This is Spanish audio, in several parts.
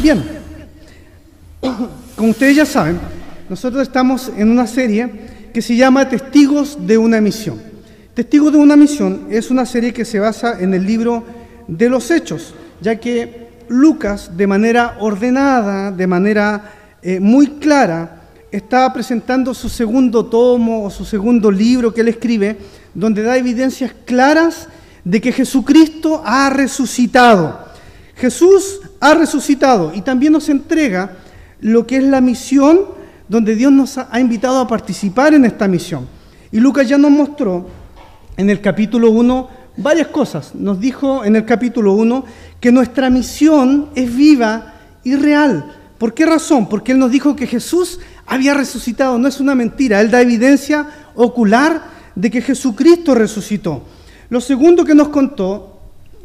Bien, como ustedes ya saben, nosotros estamos en una serie que se llama Testigos de una misión. Testigos de una misión es una serie que se basa en el libro de los Hechos, ya que Lucas, de manera ordenada, de manera eh, muy clara, está presentando su segundo tomo o su segundo libro que él escribe, donde da evidencias claras de que Jesucristo ha resucitado. Jesús ha resucitado y también nos entrega lo que es la misión donde Dios nos ha invitado a participar en esta misión. Y Lucas ya nos mostró en el capítulo 1 varias cosas. Nos dijo en el capítulo 1 que nuestra misión es viva y real. ¿Por qué razón? Porque Él nos dijo que Jesús había resucitado. No es una mentira. Él da evidencia ocular de que Jesucristo resucitó. Lo segundo que nos contó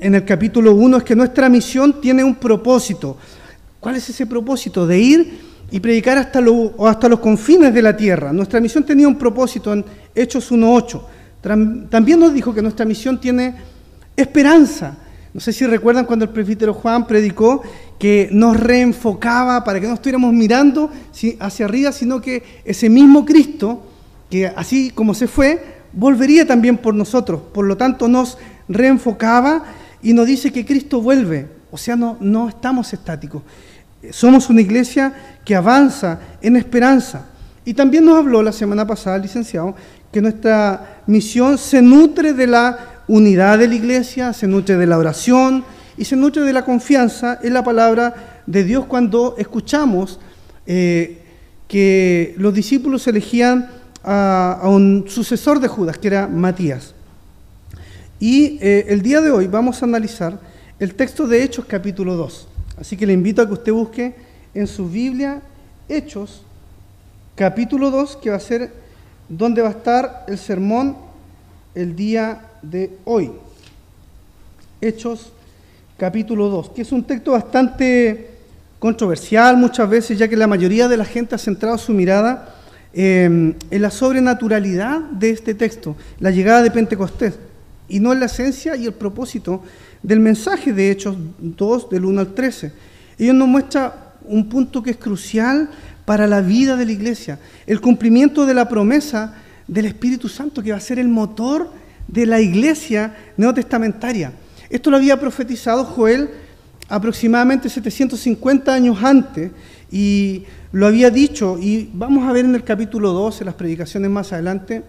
en el capítulo 1 es que nuestra misión tiene un propósito. ¿Cuál es ese propósito? De ir y predicar hasta, los confines de la tierra. Nuestra misión tenía un propósito en Hechos 1.8. También nos dijo que nuestra misión tiene esperanza. No sé si recuerdan cuando el presbítero Juan predicó que nos reenfocaba para que no estuviéramos mirando hacia arriba, sino que ese mismo Cristo, que así como se fue, volvería también por nosotros. Por lo tanto, nos reenfocaba y nos dice que Cristo vuelve. O sea, no, no estamos estáticos. Somos una iglesia que avanza en esperanza. Y también nos habló la semana pasada, licenciado, que nuestra misión se nutre de la unidad de la iglesia, se nutre de la oración y se nutre de la confianza en la palabra de Dios cuando escuchamos eh, que los discípulos elegían a, un sucesor de Judas, que era Matías. Y eh, el día de hoy vamos a analizar el texto de Hechos capítulo 2. Así que le invito a que usted busque en su Biblia Hechos, capítulo 2, que va a ser donde va a estar el sermón el día de hoy. Hechos, capítulo 2, que es un texto bastante controversial muchas veces, ya que la mayoría de la gente ha centrado su mirada em, en la sobrenaturalidad de este texto, la llegada de Pentecostés, y no en la esencia y el propósito del mensaje de Hechos 2, del 1 al 13. Ellos nos muestra un punto que es crucial para la vida de la iglesia, el cumplimiento de la promesa del Espíritu Santo, que va a ser el motor de la iglesia neotestamentaria. Esto lo había profetizado Joel aproximadamente 750 años antes y lo había dicho, y vamos a ver en el capítulo 12, las predicaciones más adelante,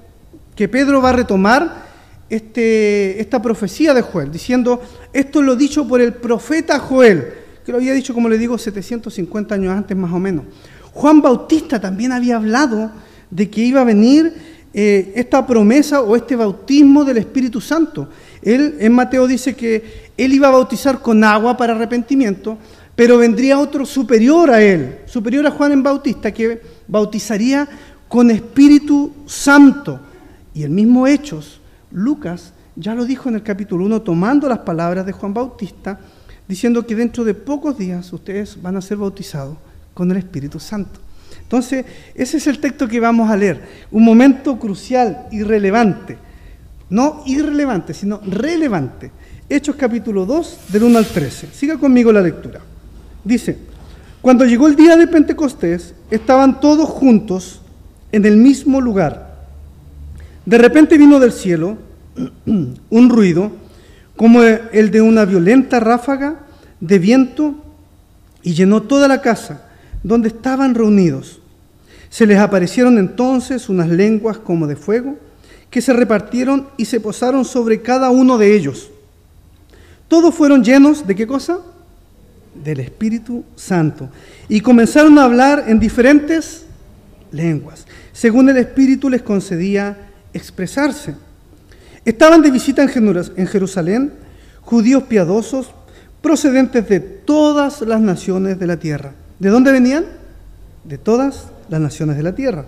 que Pedro va a retomar este, esta profecía de Joel, diciendo, esto lo dicho por el profeta Joel, que lo había dicho, como le digo, 750 años antes más o menos. Juan Bautista también había hablado de que iba a venir eh, esta promesa o este bautismo del Espíritu Santo. Él en Mateo dice que él iba a bautizar con agua para arrepentimiento, pero vendría otro superior a él, superior a Juan en Bautista, que bautizaría con Espíritu Santo. Y el mismo Hechos Lucas ya lo dijo en el capítulo 1, tomando las palabras de Juan Bautista, diciendo que dentro de pocos días ustedes van a ser bautizados con el Espíritu Santo. Entonces, ese es el texto que vamos a leer, un momento crucial, irrelevante, no irrelevante, sino relevante. Hechos capítulo 2, del 1 al 13. Siga conmigo la lectura. Dice, cuando llegó el día de Pentecostés, estaban todos juntos en el mismo lugar. De repente vino del cielo un ruido como el de una violenta ráfaga de viento y llenó toda la casa donde estaban reunidos. Se les aparecieron entonces unas lenguas como de fuego que se repartieron y se posaron sobre cada uno de ellos. Todos fueron llenos de qué cosa? Del Espíritu Santo. Y comenzaron a hablar en diferentes lenguas, según el Espíritu les concedía expresarse. Estaban de visita en Jerusalén judíos piadosos procedentes de todas las naciones de la tierra. ¿De dónde venían? De todas las naciones de la tierra.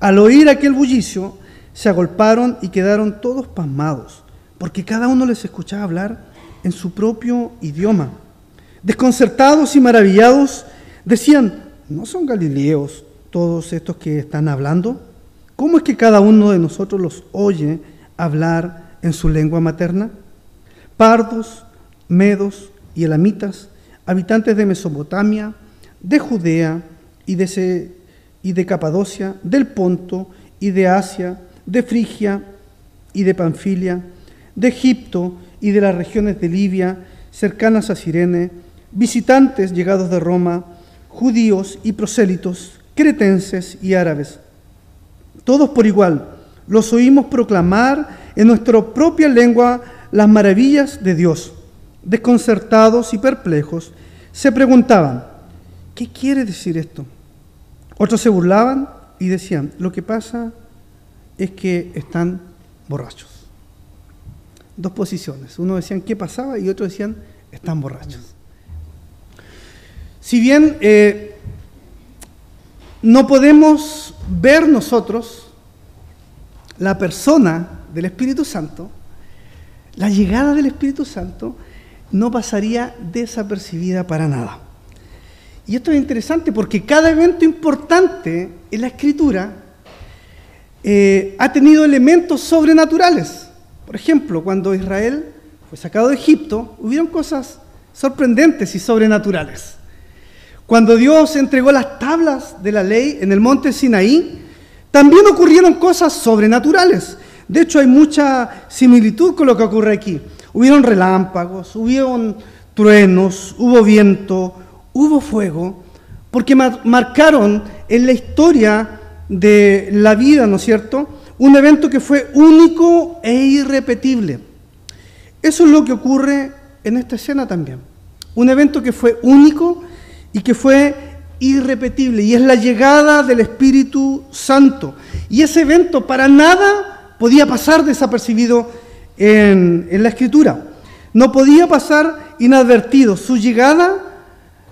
Al oír aquel bullicio, se agolparon y quedaron todos pasmados, porque cada uno les escuchaba hablar en su propio idioma. Desconcertados y maravillados, decían, ¿no son galileos todos estos que están hablando? ¿Cómo es que cada uno de nosotros los oye hablar en su lengua materna? Pardos, medos y elamitas, habitantes de Mesopotamia, de Judea y de, y de Capadocia, del Ponto y de Asia, de Frigia y de Panfilia, de Egipto y de las regiones de Libia, cercanas a Sirene, visitantes llegados de Roma, judíos y prosélitos, cretenses y árabes. Todos por igual los oímos proclamar en nuestra propia lengua las maravillas de Dios. Desconcertados y perplejos, se preguntaban, ¿qué quiere decir esto? Otros se burlaban y decían, lo que pasa es que están borrachos. Dos posiciones. Uno decían, ¿qué pasaba? Y otros decían, están borrachos. Si bien eh, no podemos ver nosotros la persona del Espíritu Santo, la llegada del Espíritu Santo no pasaría desapercibida para nada. Y esto es interesante porque cada evento importante en la Escritura eh, ha tenido elementos sobrenaturales. Por ejemplo, cuando Israel fue sacado de Egipto, hubieron cosas sorprendentes y sobrenaturales. Cuando Dios entregó las tablas de la ley en el monte Sinaí, también ocurrieron cosas sobrenaturales. De hecho, hay mucha similitud con lo que ocurre aquí. Hubieron relámpagos, hubieron truenos, hubo viento, hubo fuego, porque marcaron en la historia de la vida, ¿no es cierto? Un evento que fue único e irrepetible. Eso es lo que ocurre en esta escena también. Un evento que fue único y que fue irrepetible, y es la llegada del Espíritu Santo. Y ese evento para nada podía pasar desapercibido en, la escritura. No podía pasar inadvertido. Su llegada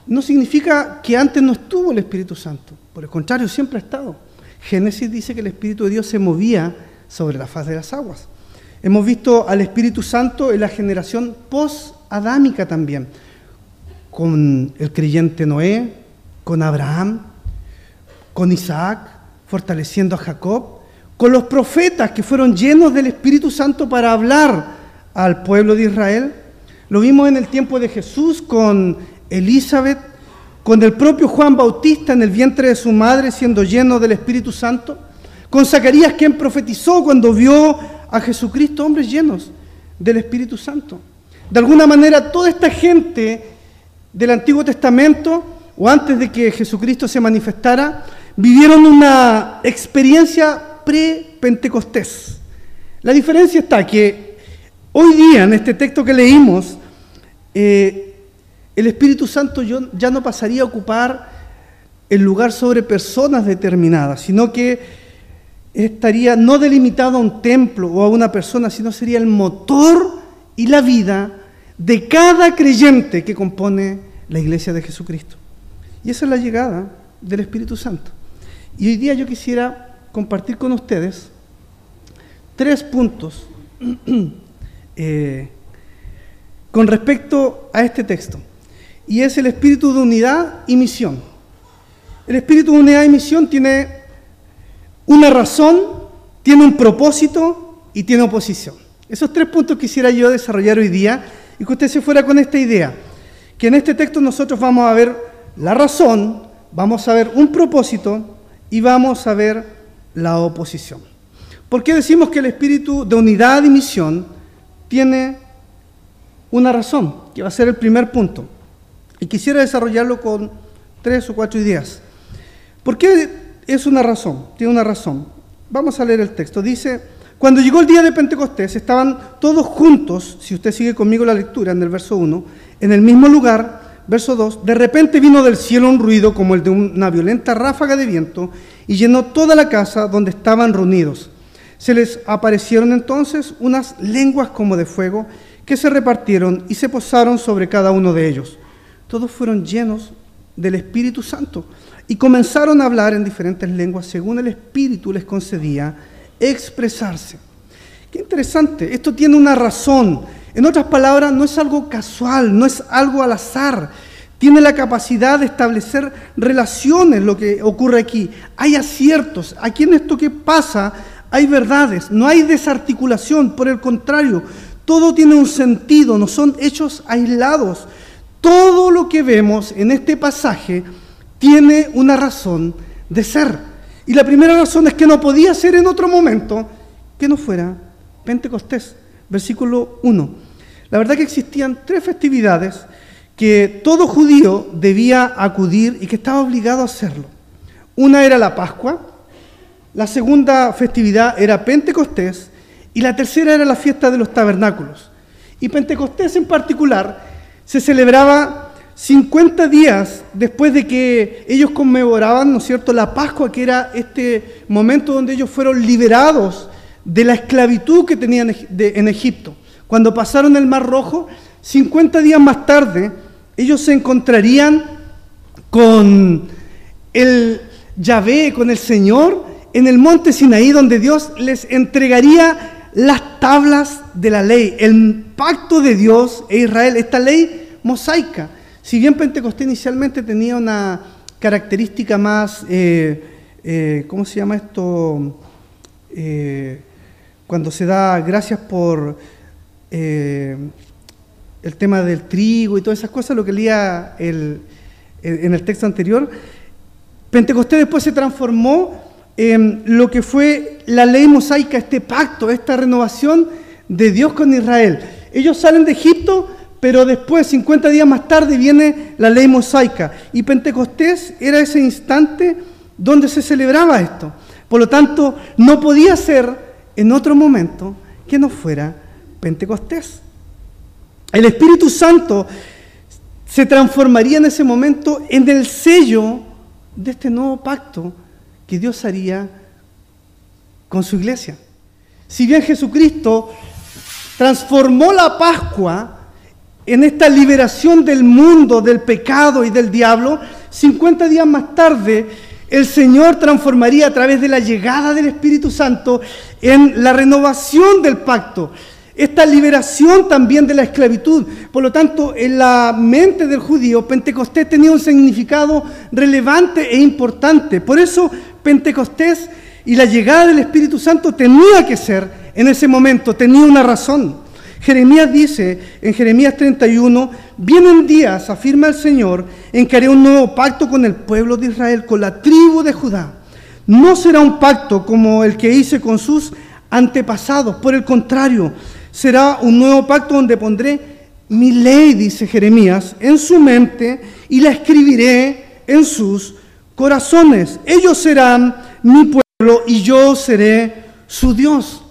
no significa que antes no estuvo el Espíritu Santo. Por el contrario, siempre ha estado. Génesis dice que el Espíritu de Dios se movía sobre la faz de las aguas. Hemos visto al Espíritu Santo en la generación post-adámica también, con el creyente Noé, con Abraham, con Isaac, fortaleciendo a Jacob, con los profetas que fueron llenos del Espíritu Santo para hablar al pueblo de Israel. Lo vimos en el tiempo de Jesús con Elizabeth, con el propio Juan Bautista en el vientre de su madre siendo lleno del Espíritu Santo, con Zacarías quien profetizó cuando vio a Jesucristo, hombres llenos del Espíritu Santo. De alguna manera toda esta gente del Antiguo Testamento, o antes de que Jesucristo se manifestara, vivieron una experiencia pre-pentecostés. La diferencia está que hoy día, en este texto que leímos, eh, el Espíritu Santo ya no pasaría a ocupar el lugar sobre personas determinadas, sino que estaría no delimitado a un templo o a una persona, sino sería el motor y la vida de cada creyente que compone la iglesia de Jesucristo. Y esa es la llegada del Espíritu Santo. Y hoy día yo quisiera compartir con ustedes tres puntos eh, con respecto a este texto. Y es el espíritu de unidad y misión. El espíritu de unidad y misión tiene una razón, tiene un propósito y tiene oposición. Esos tres puntos quisiera yo desarrollar hoy día y que usted se fuera con esta idea, que en este texto nosotros vamos a ver la razón, vamos a ver un propósito y vamos a ver la oposición. ¿Por qué decimos que el espíritu de unidad y misión tiene una razón, que va a ser el primer punto? Y quisiera desarrollarlo con tres o cuatro ideas. ¿Por qué es una razón? Tiene una razón. Vamos a leer el texto. Dice, cuando llegó el día de Pentecostés, estaban todos juntos, si usted sigue conmigo la lectura en el verso 1, en el mismo lugar, verso 2, de repente vino del cielo un ruido como el de una violenta ráfaga de viento y llenó toda la casa donde estaban reunidos. Se les aparecieron entonces unas lenguas como de fuego que se repartieron y se posaron sobre cada uno de ellos. Todos fueron llenos del Espíritu Santo y comenzaron a hablar en diferentes lenguas según el Espíritu les concedía expresarse. Qué interesante, esto tiene una razón. En otras palabras, no es algo casual, no es algo al azar tiene la capacidad de establecer relaciones, lo que ocurre aquí. Hay aciertos. Aquí en esto que pasa hay verdades, no hay desarticulación, por el contrario, todo tiene un sentido, no son hechos aislados. Todo lo que vemos en este pasaje tiene una razón de ser. Y la primera razón es que no podía ser en otro momento que no fuera Pentecostés. Versículo 1. La verdad que existían tres festividades que todo judío debía acudir y que estaba obligado a hacerlo. Una era la Pascua, la segunda festividad era Pentecostés y la tercera era la fiesta de los tabernáculos. Y Pentecostés en particular se celebraba 50 días después de que ellos conmemoraban, ¿no es cierto?, la Pascua, que era este momento donde ellos fueron liberados de la esclavitud que tenían en Egipto. Cuando pasaron el Mar Rojo, 50 días más tarde, ellos se encontrarían con el Yahvé, con el Señor, en el monte Sinaí, donde Dios les entregaría las tablas de la ley, el pacto de Dios e Israel, esta ley mosaica. Si bien Pentecostés inicialmente tenía una característica más, eh, eh, ¿cómo se llama esto? Eh, cuando se da gracias por el tema del trigo y todas esas cosas, lo que leía en el texto anterior, Pentecostés después se transformó en lo que fue la ley mosaica, este pacto, esta renovación de Dios con Israel. Ellos salen de Egipto, pero después, 50 días más tarde, viene la ley mosaica. Y Pentecostés era ese instante donde se celebraba esto. Por lo tanto, no podía ser en otro momento que no fuera Pentecostés. El Espíritu Santo se transformaría en ese momento en el sello de este nuevo pacto que Dios haría con su iglesia. Si bien Jesucristo transformó la Pascua en esta liberación del mundo, del pecado y del diablo, 50 días más tarde el Señor transformaría a través de la llegada del Espíritu Santo en la renovación del pacto, esta liberación también de la esclavitud. Por lo tanto, en la mente del judío, Pentecostés tenía un significado relevante e importante. Por eso, Pentecostés y la llegada del Espíritu Santo tenía que ser en ese momento, tenía una razón. Jeremías dice en Jeremías 31, vienen días, afirma el Señor, en que haré un nuevo pacto con el pueblo de Israel, con la tribu de Judá. No será un pacto como el que hice con sus antepasados, por el contrario, será un nuevo pacto donde pondré mi ley, dice Jeremías, en su mente y la escribiré en sus corazones. Ellos serán mi pueblo y yo seré su Dios.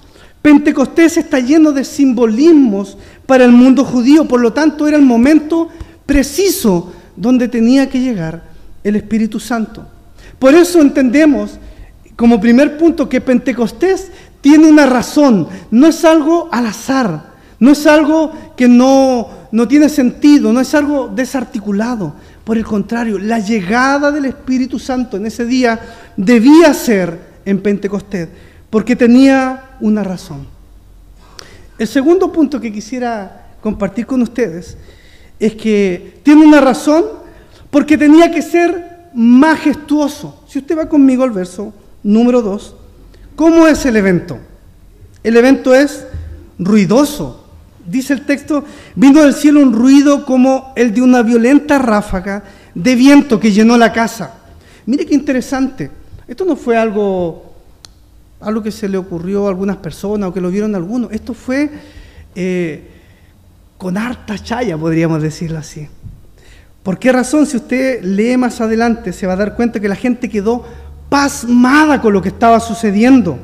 Pentecostés está lleno de simbolismos para el mundo judío, por lo tanto era el momento preciso donde tenía que llegar el Espíritu Santo. Por eso entendemos como primer punto que Pentecostés tiene una razón, no es algo al azar, no es algo que no, no tiene sentido, no es algo desarticulado. Por el contrario, la llegada del Espíritu Santo en ese día debía ser en Pentecostés, porque tenía una razón. El segundo punto que quisiera compartir con ustedes es que tiene una razón porque tenía que ser majestuoso. Si usted va conmigo al verso número 2, ¿Cómo es el evento? El evento es ruidoso. Dice el texto, vino del cielo un ruido como el de una violenta ráfaga de viento que llenó la casa. Mire qué interesante. Esto no fue algo, algo que se le ocurrió a algunas personas o que lo vieron algunos. Esto fue eh, con harta chaya, podríamos decirlo así. ¿Por qué razón? Si usted lee más adelante, se va a dar cuenta que la gente quedó pasmada con lo que estaba sucediendo.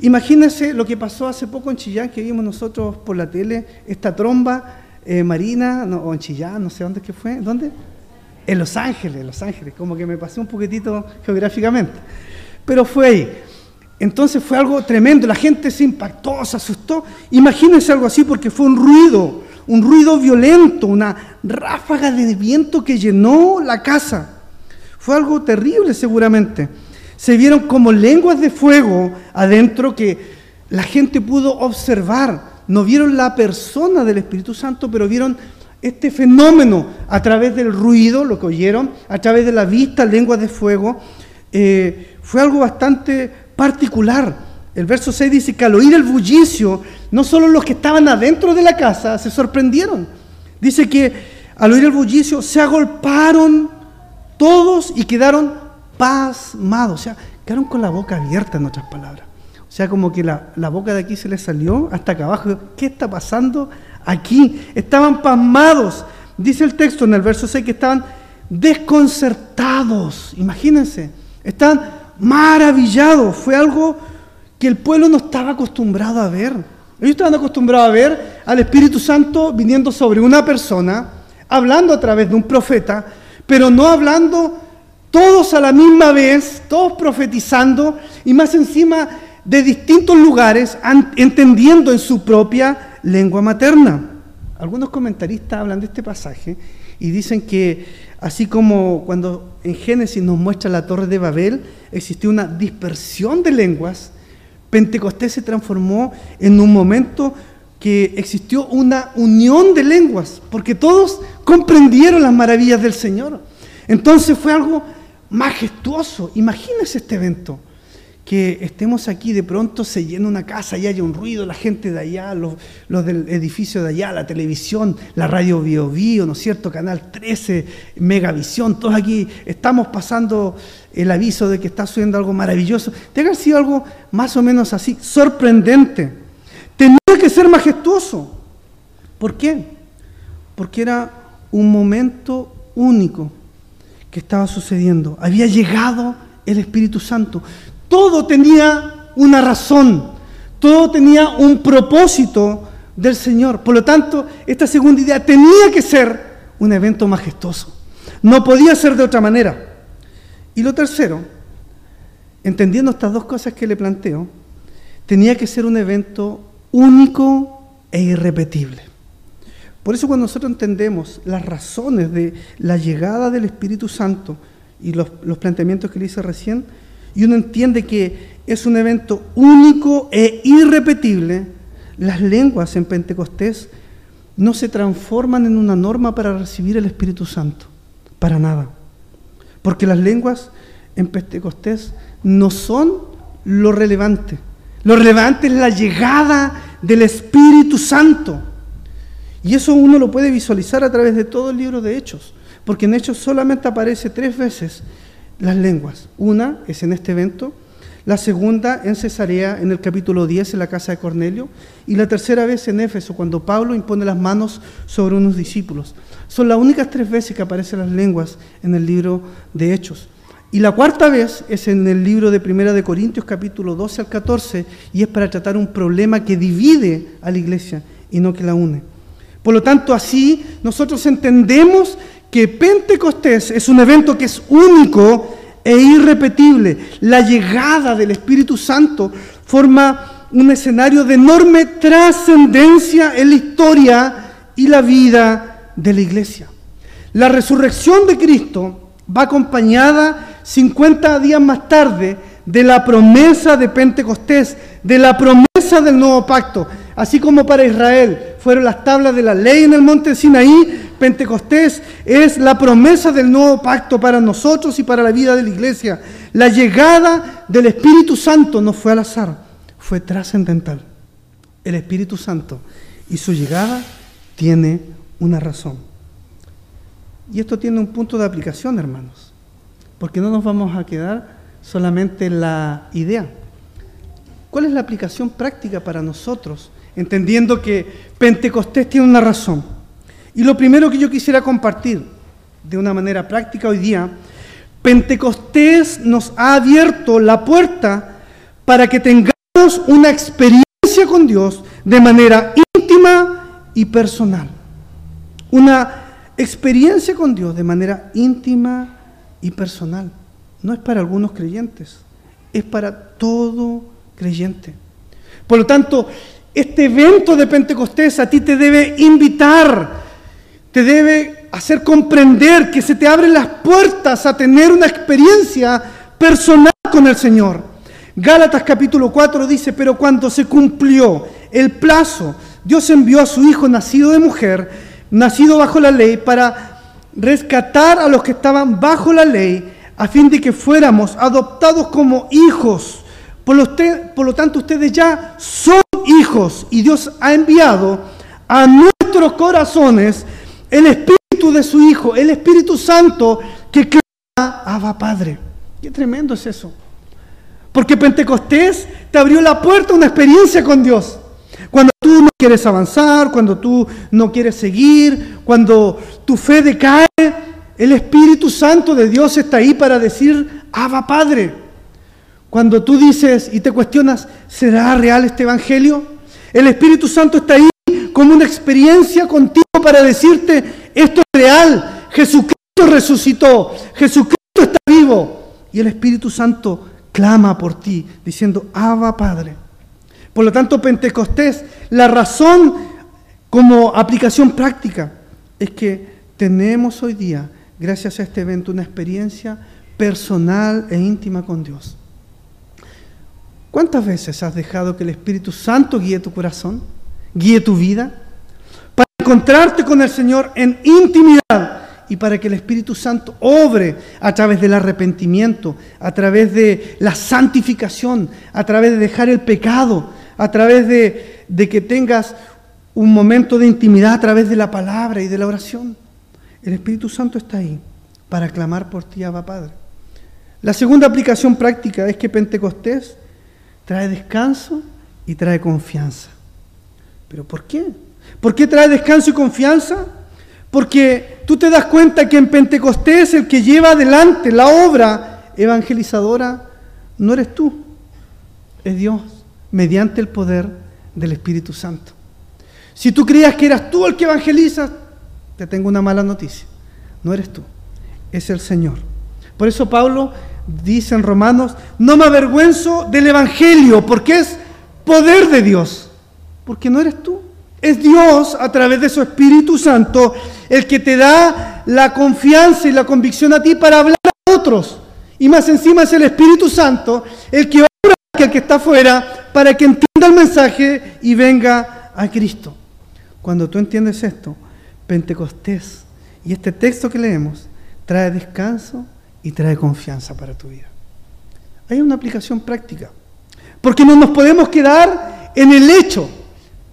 Imagínense lo que pasó hace poco en Chillán, que vimos nosotros por la tele, esta tromba eh, marina, o en Chillán, no sé dónde que fue, ¿dónde? En Los Ángeles, Los Ángeles, como que me pasé un poquitito geográficamente. Pero fue ahí. Entonces fue algo tremendo, la gente se impactó, se asustó. Imagínense algo así porque fue un ruido, un ruido violento, una ráfaga de viento que llenó la casa. Fue algo terrible seguramente se vieron como lenguas de fuego adentro que la gente pudo observar. No vieron la persona del Espíritu Santo, pero vieron este fenómeno a través del ruido, lo que oyeron, a través de la vista, lenguas de fuego. Eh, fue algo bastante particular. El verso 6 dice que al oír el bullicio, no solo los que estaban adentro de la casa se sorprendieron. Dice que al oír el bullicio, se agolparon todos y quedaron pasmados, o sea, quedaron con la boca abierta, en otras palabras. O sea, como que la, la boca de aquí se les salió hasta acá abajo. ¿Qué está pasando aquí? Estaban pasmados. Dice el texto en el verso 6 que estaban desconcertados. Imagínense, estaban maravillados. Fue algo que el pueblo no estaba acostumbrado a ver. Ellos estaban acostumbrados a ver al Espíritu Santo viniendo sobre una persona, hablando a través de un profeta, pero no hablando todos a la misma vez, todos profetizando y más encima de distintos lugares, entendiendo en su propia lengua materna. Algunos comentaristas hablan de este pasaje y dicen que así como cuando en Génesis nos muestra la torre de Babel, existió una dispersión de lenguas, Pentecostés se transformó en un momento que existió una unión de lenguas, porque todos comprendieron las maravillas del Señor. Entonces fue algo majestuoso. Imagínense este evento, que estemos aquí, de pronto se llena una casa y haya un ruido, la gente de allá, los, del edificio de allá, la televisión, la radio Bio Bio, ¿no es cierto? Canal 13, Megavisión, todos aquí estamos pasando el aviso de que está sucediendo algo maravilloso. Que haber sido algo más o menos así, sorprendente. Tenía que ser majestuoso. ¿Por qué? Porque era un momento único que estaba sucediendo. Había llegado el Espíritu Santo. Todo tenía una razón, todo tenía un propósito del Señor. Por lo tanto, esta segunda idea tenía que ser un evento majestuoso. No podía ser de otra manera. Y lo tercero, entendiendo estas dos cosas que le planteo, tenía que ser un evento único e irrepetible. Por eso cuando nosotros entendemos las razones de la llegada del Espíritu Santo y los, planteamientos que le hice recién, y uno entiende que es un evento único e irrepetible, las lenguas en Pentecostés no se transforman en una norma para recibir el Espíritu Santo, para nada. Porque las lenguas en Pentecostés no son lo relevante. Lo relevante es la llegada del Espíritu Santo. Y eso uno lo puede visualizar a través de todo el libro de Hechos, porque en Hechos solamente aparece tres veces las lenguas. Una es en este evento, la segunda en Cesarea, en el capítulo 10, en la casa de Cornelio, y la tercera vez en Éfeso, cuando Pablo impone las manos sobre unos discípulos. Son las únicas tres veces que aparecen las lenguas en el libro de Hechos. Y la cuarta vez es en el libro de Primera de Corintios, capítulo 12 al 14, y es para tratar un problema que divide a la iglesia y no que la une. Por lo tanto, así nosotros entendemos que Pentecostés es un evento que es único e irrepetible. La llegada del Espíritu Santo forma un escenario de enorme trascendencia en la historia y la vida de la iglesia. La resurrección de Cristo va acompañada 50 días más tarde de la promesa de Pentecostés, de la promesa del nuevo pacto. Así como para Israel fueron las tablas de la ley en el monte Sinaí, Pentecostés es la promesa del nuevo pacto para nosotros y para la vida de la iglesia. La llegada del Espíritu Santo no fue al azar, fue trascendental. El Espíritu Santo y su llegada tiene una razón. Y esto tiene un punto de aplicación, hermanos, porque no nos vamos a quedar solamente en la idea. ¿Cuál es la aplicación práctica para nosotros entendiendo que Pentecostés tiene una razón. Y lo primero que yo quisiera compartir de una manera práctica hoy día, Pentecostés nos ha abierto la puerta para que tengamos una experiencia con Dios de manera íntima y personal. Una experiencia con Dios de manera íntima y personal. No es para algunos creyentes, es para todo creyente. Por lo tanto, este evento de Pentecostés a ti te debe invitar, te debe hacer comprender que se te abren las puertas a tener una experiencia personal con el Señor. Gálatas capítulo 4 dice, pero cuando se cumplió el plazo, Dios envió a su Hijo nacido de mujer, nacido bajo la ley, para rescatar a los que estaban bajo la ley, a fin de que fuéramos adoptados como hijos. Por lo, por lo tanto, ustedes ya son hijos y Dios ha enviado a nuestros corazones el Espíritu de su Hijo, el Espíritu Santo que clama, Abba Padre. Qué tremendo es eso. Porque Pentecostés te abrió la puerta a una experiencia con Dios. Cuando tú no quieres avanzar, cuando tú no quieres seguir, cuando tu fe decae, el Espíritu Santo de Dios está ahí para decir, Abba Padre. Cuando tú dices y te cuestionas, ¿será real este Evangelio? El Espíritu Santo está ahí como una experiencia contigo para decirte, esto es real, Jesucristo resucitó, Jesucristo está vivo. Y el Espíritu Santo clama por ti, diciendo, Abba Padre. Por lo tanto, Pentecostés, la razón como aplicación práctica es que tenemos hoy día, gracias a este evento, una experiencia personal e íntima con Dios. ¿Cuántas veces has dejado que el Espíritu Santo guíe tu corazón, guíe tu vida, para encontrarte con el Señor en intimidad y para que el Espíritu Santo obre a través del arrepentimiento, a través de la santificación, a través de dejar el pecado, a través de, que tengas un momento de intimidad a través de la palabra y de la oración. El Espíritu Santo está ahí para clamar por ti, Abba Padre. La segunda aplicación práctica es que Pentecostés trae descanso y trae confianza. ¿Pero por qué? ¿Por qué trae descanso y confianza? Porque tú te das cuenta que en Pentecostés el que lleva adelante la obra evangelizadora no eres tú, es Dios mediante el poder del Espíritu Santo. Si tú creías que eras tú el que evangeliza, te tengo una mala noticia. No eres tú, es el Señor. Por eso Pablo dice en Romanos, no me avergüenzo del Evangelio, porque es poder de Dios. Porque no eres tú, es Dios a través de su Espíritu Santo el que te da la confianza y la convicción a ti para hablar a otros. Y más encima es el Espíritu Santo el que obra que el que está afuera para que entienda el mensaje y venga a Cristo. Cuando tú entiendes esto, Pentecostés y este texto que leemos trae descanso y trae confianza para tu vida. Hay una aplicación práctica, porque no nos podemos quedar en el hecho.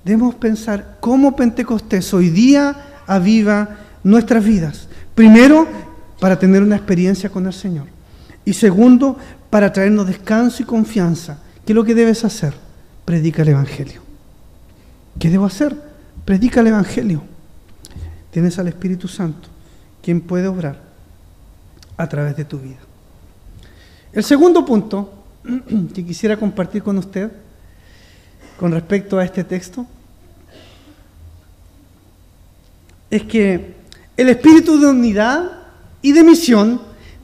Debemos pensar cómo Pentecostés hoy día aviva nuestras vidas. Primero, para tener una experiencia con el Señor. Y segundo, para traernos descanso y confianza ¿Qué es lo que debes hacer? Predica el Evangelio. ¿Qué debo hacer? Predica el Evangelio. Tienes al Espíritu Santo, quien puede obrar a través de tu vida. El segundo punto que quisiera compartir con usted con respecto a este texto es que el espíritu de unidad y de misión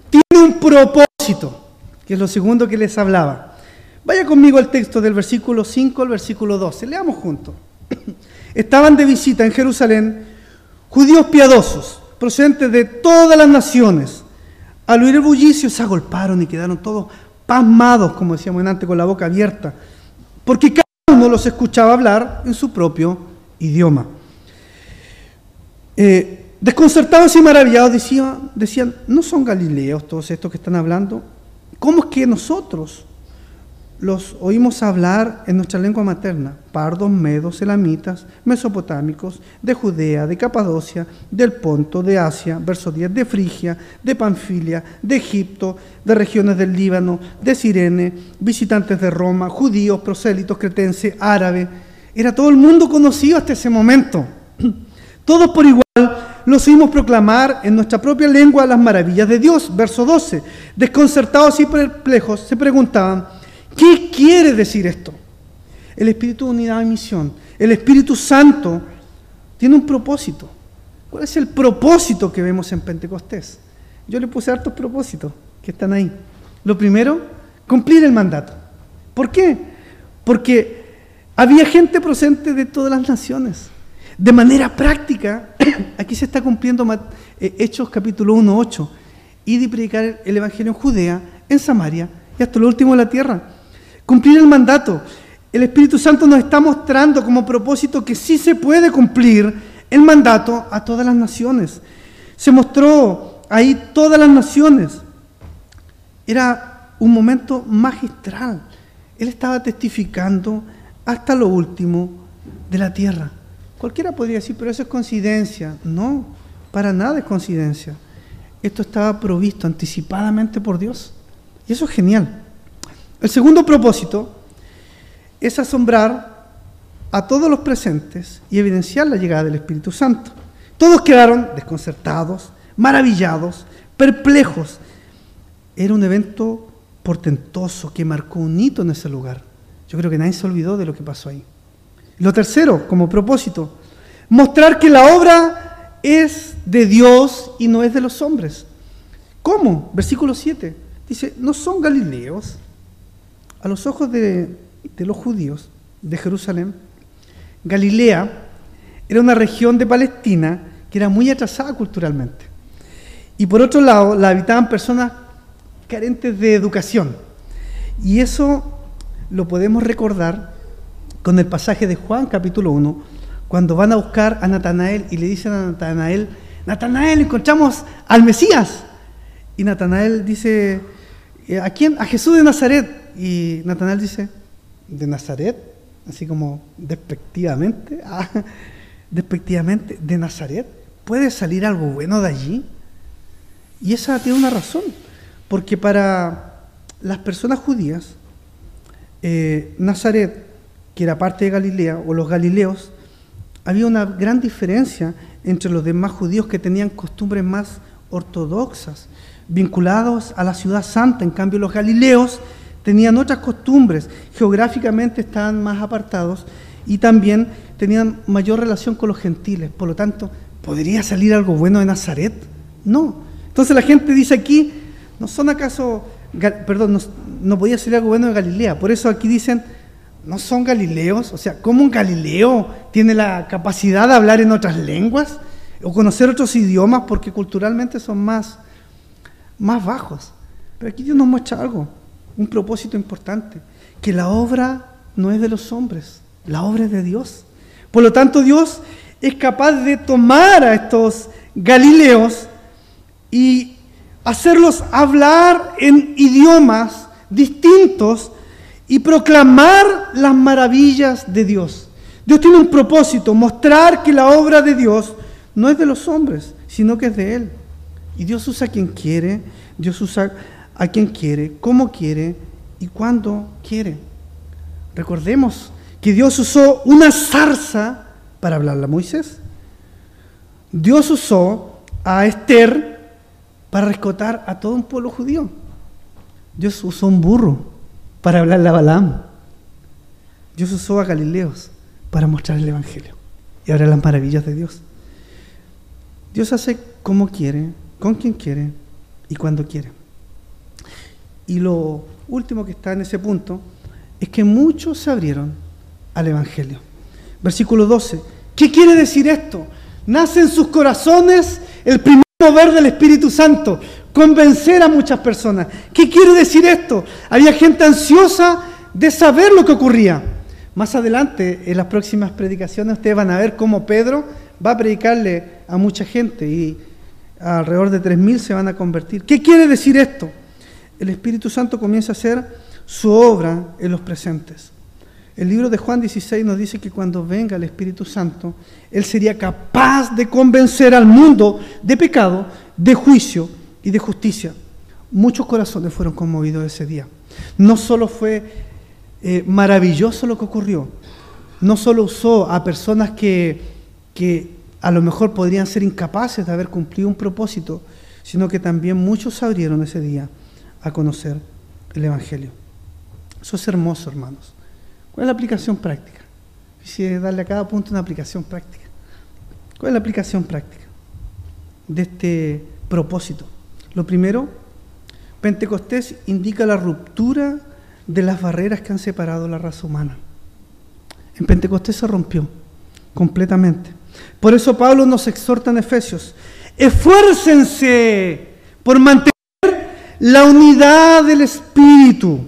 tiene un propósito, que es lo segundo que les hablaba. Vaya conmigo al texto del versículo 5 al versículo 12. Leamos juntos. Estaban de visita en Jerusalén judíos piadosos, procedentes de todas las naciones. Al oír el bullicio se agolparon y quedaron todos pasmados, como decíamos antes, con la boca abierta, porque cada uno los escuchaba hablar en su propio idioma. Eh, desconcertados y maravillados decían, decían, ¿no son galileos todos estos que están hablando? ¿Cómo es que nosotros los oímos hablar en nuestra lengua materna, pardos, medos, elamitas, mesopotámicos, de Judea, de Capadocia, del Ponto, de Asia, verso 10, de Frigia, de Panfilia, de Egipto, de regiones del Líbano, de Sirene, visitantes de Roma, judíos, prosélitos, cretenses, árabes. Era todo el mundo conocido hasta ese momento. Todos por igual los oímos proclamar en nuestra propia lengua las maravillas de Dios. Verso 12. Desconcertados y perplejos se preguntaban, ¿Qué quiere decir esto? El Espíritu de Unidad y Misión, el Espíritu Santo, tiene un propósito. ¿Cuál es el propósito que vemos en Pentecostés? Yo le puse hartos propósitos que están ahí. Lo primero, cumplir el mandato. ¿Por qué? Porque había gente presente de todas las naciones. De manera práctica, aquí se está cumpliendo eh, Hechos capítulo 1, 8. Y de predicar el Evangelio en Judea, en Samaria y hasta lo último de la tierra. Cumplir el mandato. El Espíritu Santo nos está mostrando como propósito que sí se puede cumplir el mandato a todas las naciones. Se mostró ahí todas las naciones. Era un momento magistral. Él estaba testificando hasta lo último de la tierra. Cualquiera podría decir, pero eso es coincidencia. No, Para nada es coincidencia. Esto estaba provisto anticipadamente por Dios. Y eso es genial. El segundo propósito es asombrar a todos los presentes y evidenciar la llegada del Espíritu Santo. Todos quedaron desconcertados, maravillados, perplejos. Era un evento portentoso que marcó un hito en ese lugar. Yo creo que nadie se olvidó de lo que pasó ahí. Lo tercero, como propósito, mostrar que la obra es de Dios y no es de los hombres. ¿Cómo? Versículo 7. Dice, no son galileos. A los ojos de, los judíos de Jerusalén, Galilea era una región de Palestina que era muy atrasada culturalmente. Y por otro lado, la habitaban personas carentes de educación. Y eso lo podemos recordar con el pasaje de Juan capítulo 1, cuando van a buscar a Natanael y le dicen a Natanael, Natanael, encontramos al Mesías. Y Natanael dice, ¿a quién? A Jesús de Nazaret. Y Natanael dice, ¿de Nazaret? Así como despectivamente, ah, despectivamente, ¿de Nazaret? ¿Puede salir algo bueno de allí? Y esa tiene una razón, porque para las personas judías, eh, Nazaret, que era parte de Galilea, o los galileos, había una gran diferencia entre los demás judíos que tenían costumbres más ortodoxas, vinculados a la ciudad santa. En cambio, los galileos tenían otras costumbres, geográficamente estaban más apartados y también tenían mayor relación con los gentiles. Por lo tanto, ¿podría salir algo bueno de Nazaret? No. Entonces la gente dice aquí, ¿no son acaso, perdón, no, no podía salir algo bueno de Galilea? Por eso aquí dicen, ¿no son galileos? O sea, ¿cómo un galileo tiene la capacidad de hablar en otras lenguas o conocer otros idiomas porque culturalmente son más, más bajos? Pero aquí Dios nos muestra algo, un propósito importante, que la obra no es de los hombres, la obra es de Dios. Por lo tanto, Dios es capaz de tomar a estos galileos y hacerlos hablar en idiomas distintos y proclamar las maravillas de Dios. Dios tiene un propósito, mostrar que la obra de Dios no es de los hombres, sino que es de Él. Y Dios usa quien quiere, Dios usa a quien quiere, cómo quiere y cuándo quiere. Recordemos que Dios usó una zarza para hablarle a Moisés. Dios usó a Esther para rescatar a todo un pueblo judío. Dios usó un burro para hablarle a Balaam. Dios usó a Galileos para mostrar el Evangelio y ahora las maravillas de Dios. Dios hace como quiere, con quien quiere y cuando quiere. Y lo último que está en ese punto es que muchos se abrieron al Evangelio. Versículo 12. ¿Qué quiere decir esto? Nace en sus corazones el primer mover del Espíritu Santo, convencer a muchas personas. ¿Qué quiere decir esto? Había gente ansiosa de saber lo que ocurría. Más adelante, en las próximas predicaciones, ustedes van a ver cómo Pedro va a predicarle a mucha gente y alrededor de 3.000 se van a convertir. ¿Qué quiere decir esto? El Espíritu Santo comienza a hacer su obra en los presentes. El libro de Juan 16 nos dice que cuando venga el Espíritu Santo, Él sería capaz de convencer al mundo de pecado, de juicio y de justicia. Muchos corazones fueron conmovidos ese día. No solo fue eh, maravilloso lo que ocurrió, no solo usó a personas que, que a lo mejor podrían ser incapaces de haber cumplido un propósito, sino que también muchos abrieron ese día a conocer el Evangelio. Eso es hermoso, hermanos. ¿Cuál es la aplicación práctica? Quisiera darle a cada punto una aplicación práctica. ¿Cuál es la aplicación práctica de este propósito? Lo primero, Pentecostés indica la ruptura de las barreras que han separado la raza humana. En Pentecostés se rompió completamente. Por eso Pablo nos exhorta en Efesios, esfuércense por mantener la unidad del Espíritu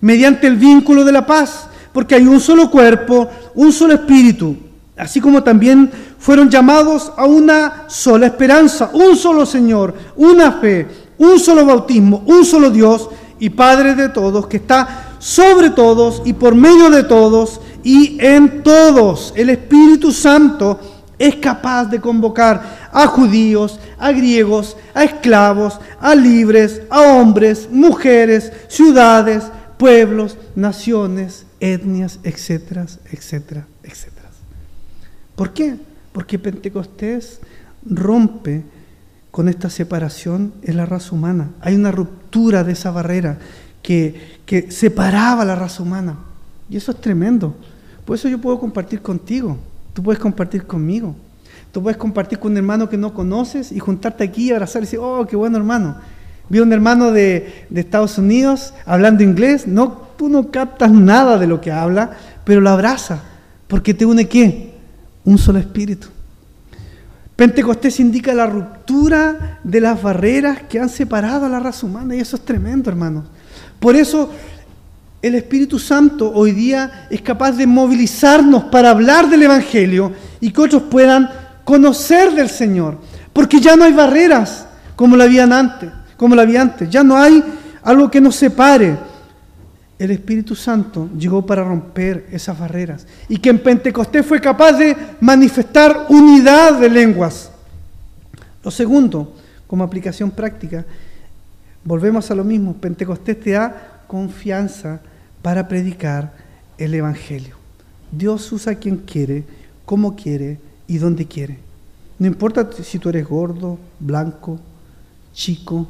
mediante el vínculo de la paz, porque hay un solo cuerpo, un solo Espíritu, así como también fueron llamados a una sola esperanza, un solo Señor, una fe, un solo bautismo, un solo Dios y Padre de todos, que está sobre todos y por medio de todos y en todos. El Espíritu Santo es capaz de convocar a judíos, a griegos, a esclavos, a libres, a hombres, mujeres, ciudades, pueblos, naciones, etnias, etcétera, etcétera, etcétera. ¿Por qué? Porque Pentecostés rompe con esta separación en la raza humana. Hay una ruptura de esa barrera que, que separaba a la raza humana. Y eso es tremendo. Por eso yo puedo compartir contigo, tú puedes compartir conmigo. Tú puedes compartir con un hermano que no conoces y juntarte aquí y abrazar y decir, oh, qué bueno hermano. Vi a un hermano de, Estados Unidos hablando inglés, no, tú no captas nada de lo que habla, pero lo abraza, porque te une qué? Un solo espíritu. Pentecostés indica la ruptura de las barreras que han separado a la raza humana y eso es tremendo, hermanos. Por eso el Espíritu Santo hoy día es capaz de movilizarnos para hablar del Evangelio y que otros puedan conocer del Señor, porque ya no hay barreras como la habían antes, como la había antes, ya no hay algo que nos separe. El Espíritu Santo llegó para romper esas barreras y que en Pentecostés fue capaz de manifestar unidad de lenguas. Lo segundo, como aplicación práctica, volvemos a lo mismo, Pentecostés te da confianza para predicar el Evangelio. Dios usa quien quiere, como quiere y donde quiere. No importa si tú eres gordo, blanco, chico,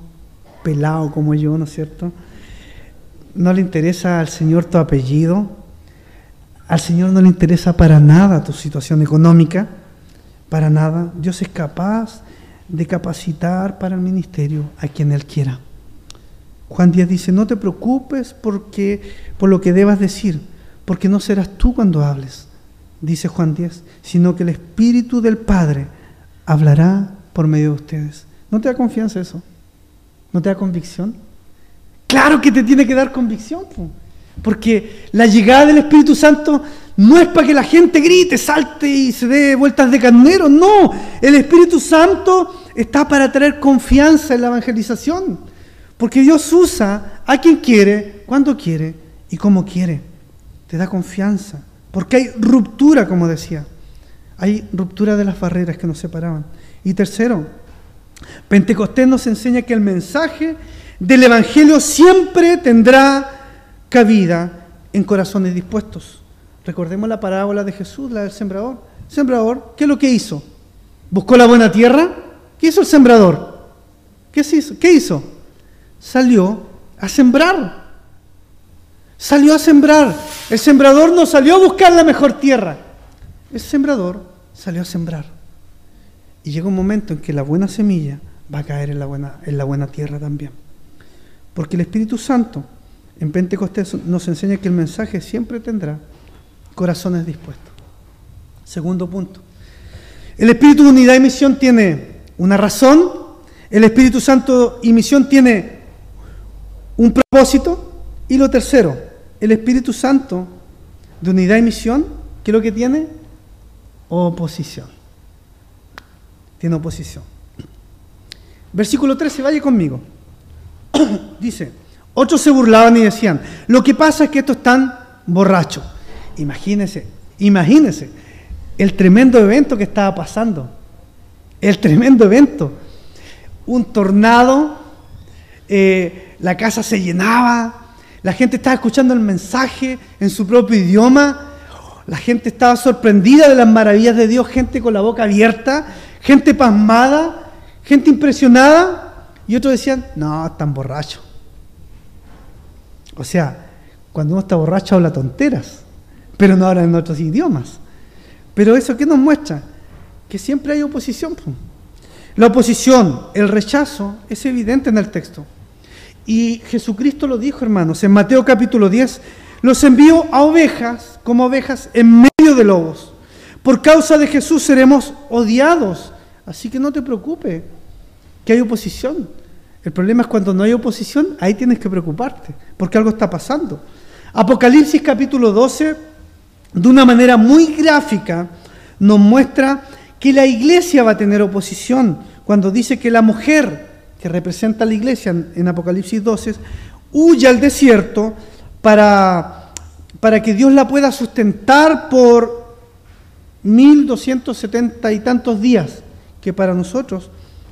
pelado como yo, ¿no es cierto? No le interesa al Señor tu apellido, al Señor no le interesa para nada tu situación económica, para nada. Dios es capaz de capacitar para el ministerio a quien Él quiera. Juan Díaz dice, no te preocupes porque, por lo que debas decir, porque no serás tú cuando hables, dice Juan Díaz, sino que el Espíritu del Padre hablará por medio de ustedes. ¿No te da confianza eso? ¿No te da convicción? Claro que te tiene que dar convicción, porque la llegada del Espíritu Santo no es para que la gente grite, salte y se dé vueltas de carnero, no, el Espíritu Santo está para traer confianza en la evangelización. Porque Dios usa a quien quiere, cuando quiere y como quiere. Te da confianza. Porque hay ruptura, como decía. Hay ruptura de las barreras que nos separaban. Y tercero, Pentecostés nos enseña que el mensaje del Evangelio siempre tendrá cabida en corazones dispuestos. Recordemos la parábola de Jesús, la del sembrador. sembrador, ¿qué es lo que hizo? ¿Buscó la buena tierra? ¿Qué hizo el sembrador? ¿Qué hizo? ¿Qué hizo? salió a sembrar. Salió a sembrar. El sembrador no salió a buscar la mejor tierra. El sembrador salió a sembrar. Y llega un momento en que la buena semilla va a caer en la buena, en la buena tierra también. Porque el Espíritu Santo en Pentecostés nos enseña que el mensaje siempre tendrá corazones dispuestos. Segundo punto. El Espíritu de unidad y misión tiene una razón. El Espíritu Santo y misión tiene un propósito. Y lo tercero, el Espíritu Santo de unidad y misión, ¿qué es lo que tiene? Oposición. Tiene oposición. Versículo 13, vaya conmigo. Dice, otros se burlaban y decían, lo que pasa es que estos están borrachos. Imagínense, imagínense el tremendo evento que estaba pasando. El tremendo evento. Un tornado eh, la casa se llenaba, la gente estaba escuchando el mensaje en su propio idioma, la gente estaba sorprendida de las maravillas de Dios, gente con la boca abierta, gente pasmada, gente impresionada, y otros decían, no, están borrachos. O sea, cuando uno está borracho habla tonteras, pero no habla en otros idiomas. Pero eso, ¿qué nos muestra? Que siempre hay oposición. La oposición, el rechazo, es evidente en el texto. Y Jesucristo lo dijo, hermanos, en Mateo capítulo 10, los envío a ovejas como ovejas en medio de lobos. Por causa de Jesús seremos odiados. Así que no te preocupes, que hay oposición. El problema es cuando no hay oposición, ahí tienes que preocuparte, porque algo está pasando. Apocalipsis capítulo 12, de una manera muy gráfica, nos muestra que la iglesia va a tener oposición cuando dice que la mujer que representa a la iglesia en, Apocalipsis 12, huye al desierto para, para que Dios la pueda sustentar por 1270 y tantos días, que para nosotros,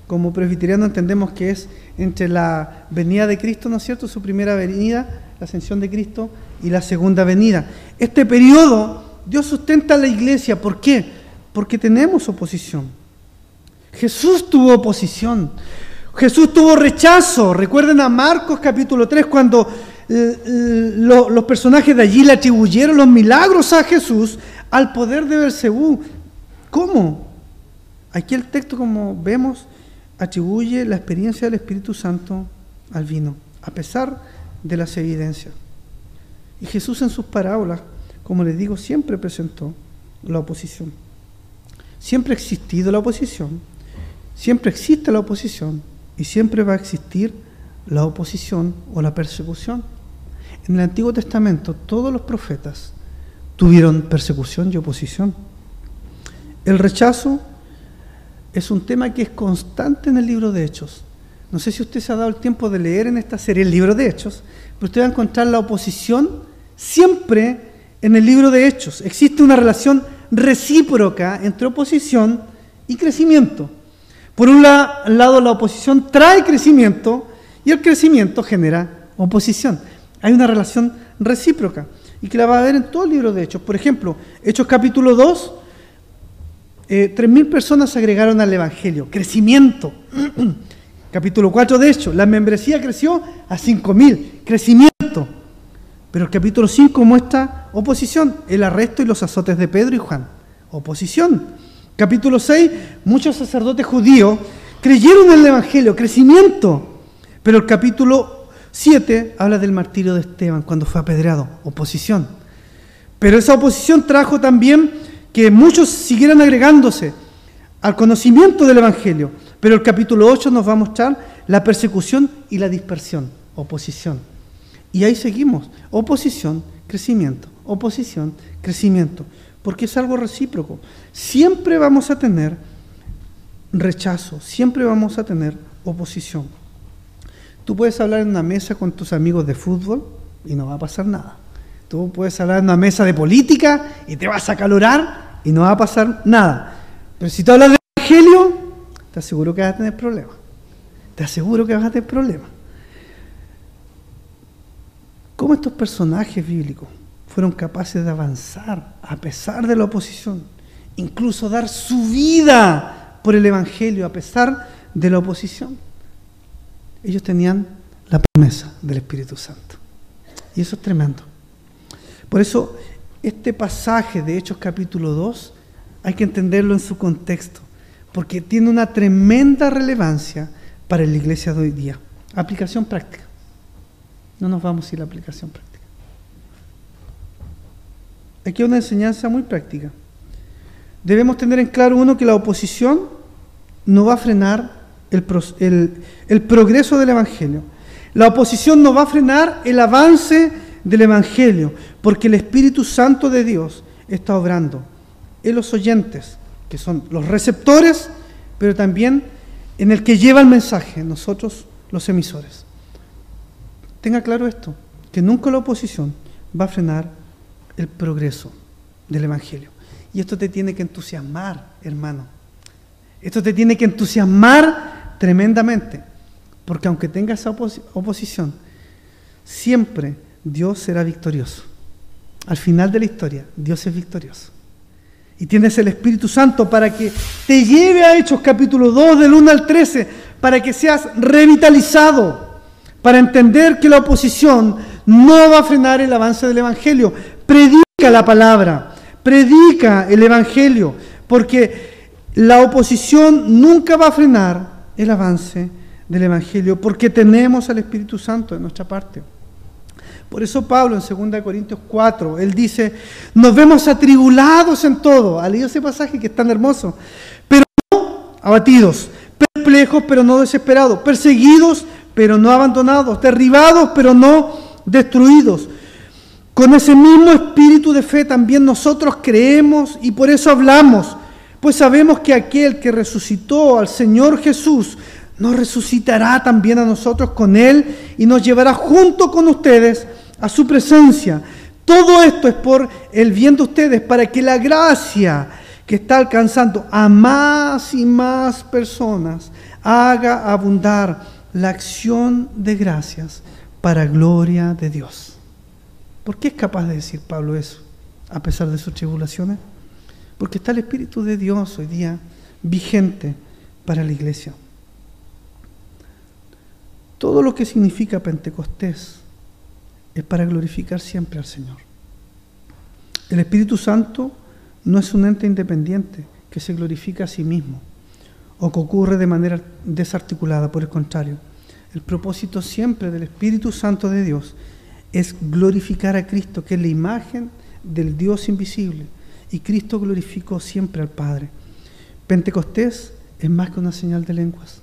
como presbiterianos, entendemos que es entre la venida de Cristo, ¿no es cierto?, su primera venida, la ascensión de Cristo, y la segunda venida. Este periodo Dios sustenta a la iglesia. ¿Por qué? Porque tenemos oposición. Jesús tuvo oposición. Jesús tuvo rechazo. Recuerden a Marcos capítulo 3 cuando eh, los personajes de allí le atribuyeron los milagros a Jesús al poder de Belcebú. ¿Cómo? Aquí el texto, como vemos, atribuye la experiencia del Espíritu Santo al vino, a pesar de las evidencias. Y Jesús en sus parábolas, como les digo, siempre presentó la oposición. Siempre ha existido la oposición, siempre existe la oposición y siempre va a existir la oposición o la persecución. En el Antiguo Testamento todos los profetas tuvieron persecución y oposición. El rechazo es un tema que es constante en el libro de Hechos. No sé si usted se ha dado el tiempo de leer en esta serie el libro de Hechos, pero usted va a encontrar la oposición siempre en el libro de Hechos. Existe una relación recíproca entre oposición y crecimiento. Por un lado, la oposición trae crecimiento y el crecimiento genera oposición. Hay una relación recíproca y que la va a ver en todo el libro de Hechos. Por ejemplo, Hechos capítulo 2, eh, 3.000 personas se agregaron al Evangelio. Crecimiento. capítulo 4 de Hechos, la membresía creció a 5.000. Crecimiento. Pero el capítulo 5 muestra oposición, el arresto y los azotes de Pedro y Juan. Oposición. Capítulo 6, muchos sacerdotes judíos creyeron en el Evangelio, crecimiento. Pero el capítulo 7 habla del martirio de Esteban cuando fue apedreado, oposición. Pero esa oposición trajo también que muchos siguieran agregándose al conocimiento del Evangelio. Pero el capítulo 8 nos va a mostrar la persecución y la dispersión, oposición. Y ahí seguimos, oposición, crecimiento, oposición, crecimiento, porque es algo recíproco. Siempre vamos a tener rechazo, siempre vamos a tener oposición. Tú puedes hablar en una mesa con tus amigos de fútbol y no va a pasar nada. Tú puedes hablar en una mesa de política y te vas a calorar y no va a pasar nada. Pero si tú hablas de evangelio, te aseguro que vas a tener problemas. Te aseguro que vas a tener problemas. ¿Cómo estos personajes bíblicos fueron capaces de avanzar a pesar de la oposición? Incluso dar su vida por el Evangelio a pesar de la oposición. Ellos tenían la promesa del Espíritu Santo. Y eso es tremendo. Por eso, este pasaje de Hechos capítulo 2 hay que entenderlo en su contexto, porque tiene una tremenda relevancia para la iglesia de hoy día. Aplicación práctica. No nos vamos a ir a la aplicación práctica. Aquí hay una enseñanza muy práctica. Debemos tener en claro, uno, que la oposición no va a frenar el, el progreso del Evangelio. La oposición no va a frenar el avance del Evangelio, porque el Espíritu Santo de Dios está obrando en los oyentes, que son los receptores, pero también en el que lleva el mensaje, nosotros los emisores. Tenga claro esto, que nunca la oposición va a frenar el progreso del Evangelio. Y esto te tiene que entusiasmar, hermano. Esto te tiene que entusiasmar tremendamente. Porque aunque tenga esa oposición, siempre Dios será victorioso. Al final de la historia, Dios es victorioso. Y tienes el Espíritu Santo para que te lleve a Hechos capítulo 2 del 1 al 13, para que seas revitalizado para entender que la oposición no va a frenar el avance del Evangelio. Predica la palabra, predica el Evangelio, porque la oposición nunca va a frenar el avance del Evangelio, porque tenemos al Espíritu Santo de nuestra parte. Por eso Pablo en 2 Corintios 4, él dice, nos vemos atribulados en todo. Ha leído ese pasaje que es tan hermoso. Pero no abatidos, perplejos, pero no desesperados, perseguidos, pero no abandonados, derribados, pero no destruidos. Con ese mismo espíritu de fe también nosotros creemos y por eso hablamos, pues sabemos que aquel que resucitó al Señor Jesús nos resucitará también a nosotros con Él y nos llevará junto con ustedes a su presencia. Todo esto es por el bien de ustedes, para que la gracia que está alcanzando a más y más personas, haga abundar la acción de gracias para gloria de Dios. ¿Por qué es capaz de decir Pablo eso, a pesar de sus tribulaciones? Porque está el Espíritu de Dios hoy día vigente para la iglesia. Todo lo que significa Pentecostés es para glorificar siempre al Señor. El Espíritu Santo no es un ente independiente que se glorifica a sí mismo o que ocurre de manera desarticulada, por el contrario. El propósito siempre del Espíritu Santo de Dios es glorificar a Cristo, que es la imagen del Dios invisible. Y Cristo glorificó siempre al Padre. Pentecostés es más que una señal de lenguas.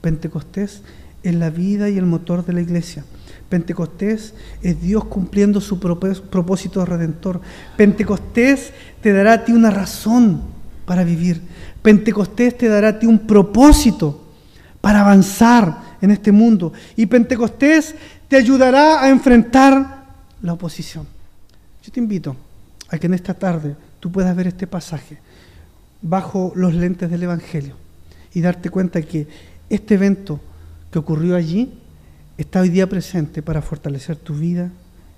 Pentecostés es la vida y el motor de la iglesia. Pentecostés es Dios cumpliendo su propósito redentor. Pentecostés te dará a ti una razón para vivir. Pentecostés te dará a ti un propósito para avanzar en este mundo. Y Pentecostés te ayudará a enfrentar la oposición. Yo te invito a que en esta tarde tú puedas ver este pasaje bajo los lentes del Evangelio y darte cuenta que este evento que ocurrió allí está hoy día presente para fortalecer tu vida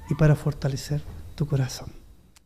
y para fortalecer tu corazón.